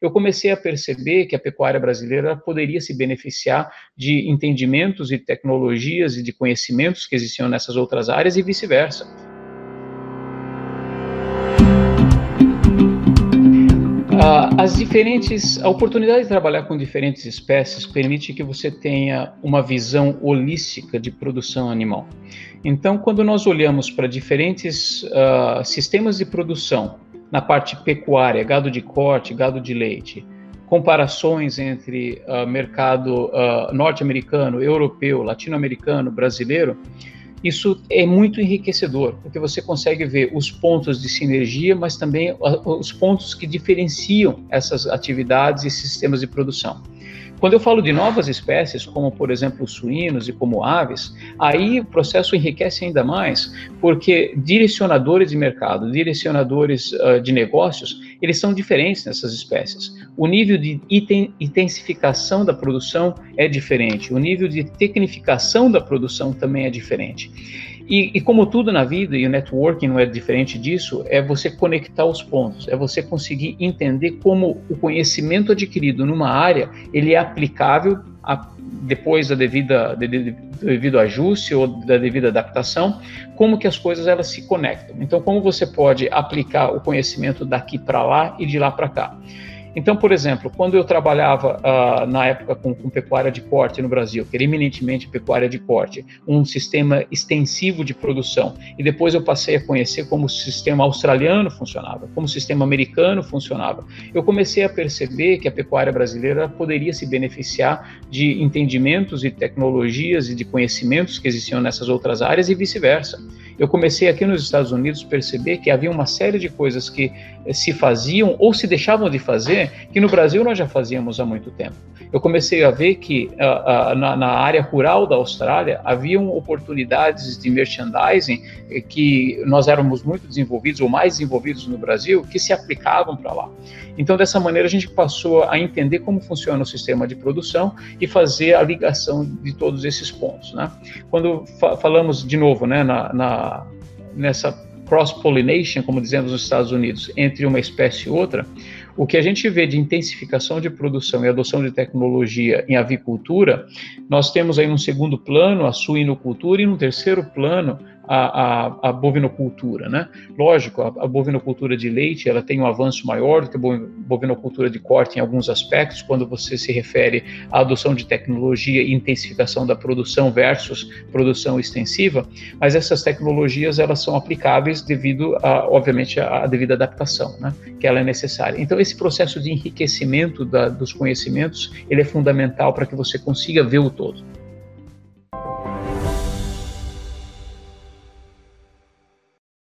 eu comecei a perceber que a pecuária brasileira poderia se beneficiar de entendimentos e tecnologias e de conhecimentos que existiam nessas outras áreas e vice-versa. as diferentes, a oportunidade de trabalhar com diferentes espécies permite que você tenha uma visão holística de produção animal. Então, quando nós olhamos para diferentes uh, sistemas de produção na parte pecuária, gado de corte, gado de leite, comparações entre uh, mercado uh, norte-americano, europeu, latino-americano, brasileiro, isso é muito enriquecedor, porque você consegue ver os pontos de sinergia, mas também os pontos que diferenciam essas atividades e sistemas de produção. Quando eu falo de novas espécies, como por exemplo os suínos e como aves, aí o processo enriquece ainda mais, porque direcionadores de mercado, direcionadores uh, de negócios, eles são diferentes nessas espécies. O nível de intensificação da produção é diferente, o nível de tecnificação da produção também é diferente. E, e, como tudo na vida, e o networking não é diferente disso, é você conectar os pontos, é você conseguir entender como o conhecimento adquirido numa área ele é aplicável a, depois da devida de, de, devido ajuste ou da devida adaptação, como que as coisas elas se conectam. Então, como você pode aplicar o conhecimento daqui para lá e de lá para cá. Então, por exemplo, quando eu trabalhava uh, na época com, com, pecuária de corte no Brasil, que era eminentemente pecuária de corte, um sistema extensivo de produção, e depois eu passei a conhecer como o sistema australiano funcionava, como o sistema americano funcionava, eu comecei a perceber que a pecuária brasileira poderia se beneficiar de entendimentos e tecnologias e de conhecimentos que existiam nessas outras áreas e vice-versa eu comecei aqui nos Estados Unidos perceber que havia uma série de coisas que eh, se faziam ou se deixavam de fazer que no Brasil nós já fazíamos há muito tempo. Eu comecei a ver que uh, uh, na, na, área rural da Austrália haviam oportunidades de merchandising eh, que nós éramos muito desenvolvidos ou mais desenvolvidos no Brasil que se aplicavam para lá. Então dessa maneira a gente passou a entender como funciona o sistema de produção e fazer a ligação de todos esses pontos. Né? Quando fa falamos de novo, né, na, na nessa cross-pollination, como dizemos nos Estados Unidos, entre uma espécie e outra, o que a gente vê de intensificação de produção e adoção de tecnologia em avicultura, nós temos aí um segundo plano a suinocultura e no terceiro plano a, a, a bovinocultura, né? Lógico, a, a, bovinocultura de leite ela tem um avanço maior do que a bovinocultura de corte em alguns aspectos, quando você se refere à adoção de tecnologia e intensificação da produção versus produção extensiva, mas essas tecnologias elas são aplicáveis devido, a, obviamente, à devida adaptação, né? Que ela é necessária. Então, esse processo de enriquecimento da, dos conhecimentos ele é fundamental para que você consiga ver o todo.